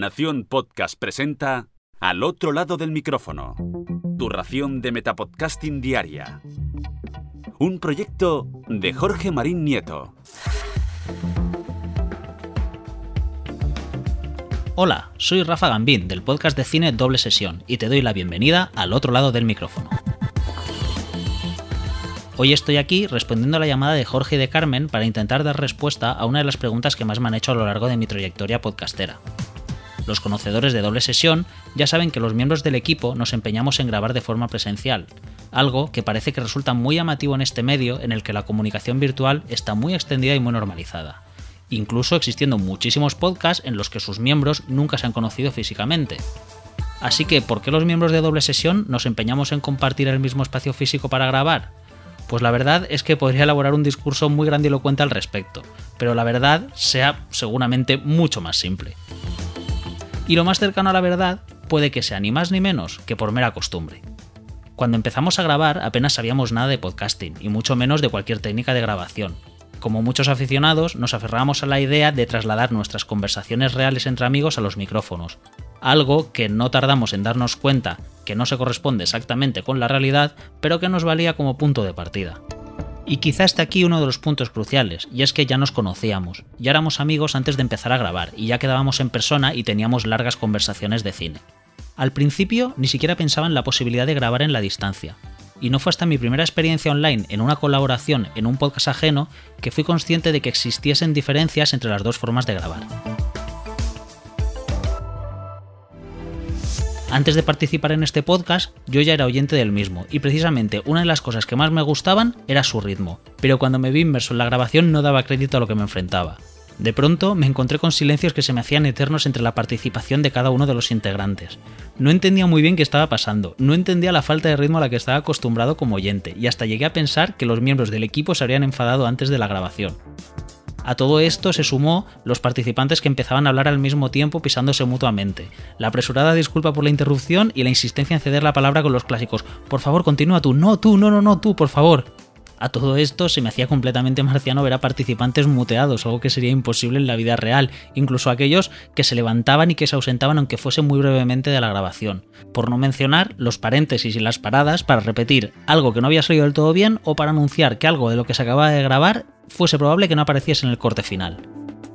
Nación Podcast presenta Al otro lado del micrófono. Tu ración de Metapodcasting Diaria. Un proyecto de Jorge Marín Nieto. Hola, soy Rafa Gambín del podcast de cine Doble Sesión y te doy la bienvenida al otro lado del micrófono. Hoy estoy aquí respondiendo a la llamada de Jorge y de Carmen para intentar dar respuesta a una de las preguntas que más me han hecho a lo largo de mi trayectoria podcastera. Los conocedores de doble sesión ya saben que los miembros del equipo nos empeñamos en grabar de forma presencial, algo que parece que resulta muy llamativo en este medio en el que la comunicación virtual está muy extendida y muy normalizada, incluso existiendo muchísimos podcasts en los que sus miembros nunca se han conocido físicamente. Así que, ¿por qué los miembros de doble sesión nos empeñamos en compartir el mismo espacio físico para grabar? Pues la verdad es que podría elaborar un discurso muy grandilocuente al respecto, pero la verdad sea seguramente mucho más simple. Y lo más cercano a la verdad puede que sea ni más ni menos que por mera costumbre. Cuando empezamos a grabar apenas sabíamos nada de podcasting, y mucho menos de cualquier técnica de grabación. Como muchos aficionados, nos aferramos a la idea de trasladar nuestras conversaciones reales entre amigos a los micrófonos, algo que no tardamos en darnos cuenta que no se corresponde exactamente con la realidad, pero que nos valía como punto de partida. Y quizá esté aquí uno de los puntos cruciales, y es que ya nos conocíamos, ya éramos amigos antes de empezar a grabar, y ya quedábamos en persona y teníamos largas conversaciones de cine. Al principio ni siquiera pensaba en la posibilidad de grabar en la distancia, y no fue hasta mi primera experiencia online en una colaboración en un podcast ajeno que fui consciente de que existiesen diferencias entre las dos formas de grabar. Antes de participar en este podcast, yo ya era oyente del mismo, y precisamente una de las cosas que más me gustaban era su ritmo, pero cuando me vi inmerso en la grabación no daba crédito a lo que me enfrentaba. De pronto me encontré con silencios que se me hacían eternos entre la participación de cada uno de los integrantes. No entendía muy bien qué estaba pasando, no entendía la falta de ritmo a la que estaba acostumbrado como oyente, y hasta llegué a pensar que los miembros del equipo se habrían enfadado antes de la grabación. A todo esto se sumó los participantes que empezaban a hablar al mismo tiempo pisándose mutuamente, la apresurada disculpa por la interrupción y la insistencia en ceder la palabra con los clásicos. Por favor continúa tú, no tú, no, no, no tú, por favor. A todo esto se me hacía completamente marciano ver a participantes muteados, algo que sería imposible en la vida real, incluso aquellos que se levantaban y que se ausentaban aunque fuese muy brevemente de la grabación. Por no mencionar los paréntesis y las paradas para repetir algo que no había salido del todo bien o para anunciar que algo de lo que se acababa de grabar fuese probable que no apareciese en el corte final.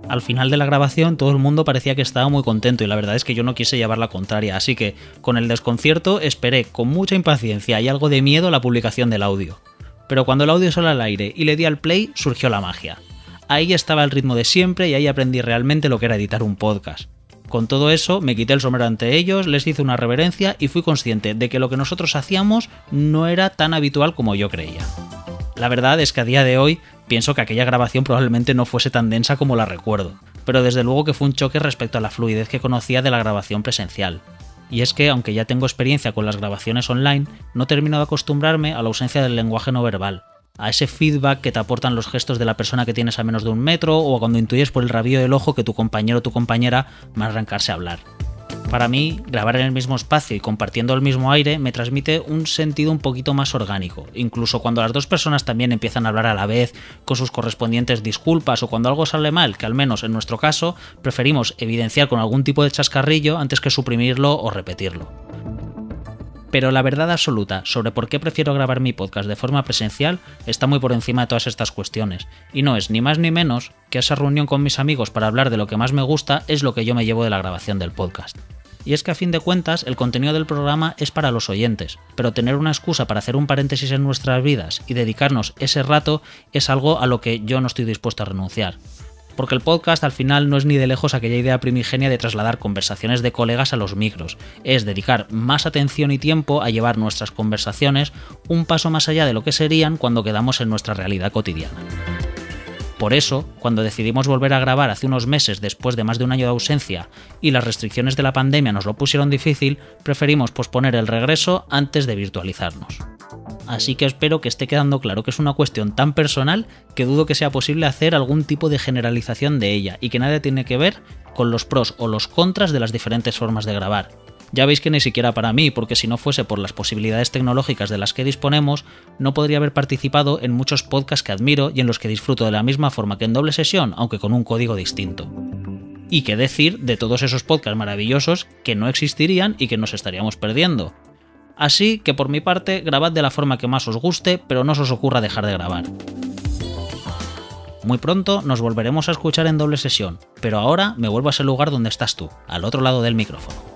Al final de la grabación todo el mundo parecía que estaba muy contento y la verdad es que yo no quise llevar la contraria, así que con el desconcierto esperé con mucha impaciencia y algo de miedo la publicación del audio pero cuando el audio salió al aire y le di al play surgió la magia. Ahí estaba el ritmo de siempre y ahí aprendí realmente lo que era editar un podcast. Con todo eso, me quité el sombrero ante ellos, les hice una reverencia y fui consciente de que lo que nosotros hacíamos no era tan habitual como yo creía. La verdad es que a día de hoy pienso que aquella grabación probablemente no fuese tan densa como la recuerdo, pero desde luego que fue un choque respecto a la fluidez que conocía de la grabación presencial y es que, aunque ya tengo experiencia con las grabaciones online, no termino de acostumbrarme a la ausencia del lenguaje no verbal, a ese feedback que te aportan los gestos de la persona que tienes a menos de un metro o cuando intuyes por el rabillo del ojo que tu compañero o tu compañera va a arrancarse a hablar. Para mí, grabar en el mismo espacio y compartiendo el mismo aire me transmite un sentido un poquito más orgánico, incluso cuando las dos personas también empiezan a hablar a la vez con sus correspondientes disculpas o cuando algo sale mal, que al menos en nuestro caso preferimos evidenciar con algún tipo de chascarrillo antes que suprimirlo o repetirlo. Pero la verdad absoluta sobre por qué prefiero grabar mi podcast de forma presencial está muy por encima de todas estas cuestiones, y no es ni más ni menos que esa reunión con mis amigos para hablar de lo que más me gusta es lo que yo me llevo de la grabación del podcast. Y es que a fin de cuentas el contenido del programa es para los oyentes, pero tener una excusa para hacer un paréntesis en nuestras vidas y dedicarnos ese rato es algo a lo que yo no estoy dispuesto a renunciar. Porque el podcast al final no es ni de lejos aquella idea primigenia de trasladar conversaciones de colegas a los micros, es dedicar más atención y tiempo a llevar nuestras conversaciones un paso más allá de lo que serían cuando quedamos en nuestra realidad cotidiana. Por eso, cuando decidimos volver a grabar hace unos meses después de más de un año de ausencia y las restricciones de la pandemia nos lo pusieron difícil, preferimos posponer el regreso antes de virtualizarnos así que espero que esté quedando claro que es una cuestión tan personal que dudo que sea posible hacer algún tipo de generalización de ella y que nada tiene que ver con los pros o los contras de las diferentes formas de grabar. Ya veis que ni siquiera para mí, porque si no fuese por las posibilidades tecnológicas de las que disponemos, no podría haber participado en muchos podcasts que admiro y en los que disfruto de la misma forma que en doble sesión, aunque con un código distinto. Y qué decir de todos esos podcasts maravillosos que no existirían y que nos estaríamos perdiendo. Así que por mi parte, grabad de la forma que más os guste, pero no os ocurra dejar de grabar. Muy pronto nos volveremos a escuchar en doble sesión, pero ahora me vuelvo a ese lugar donde estás tú, al otro lado del micrófono.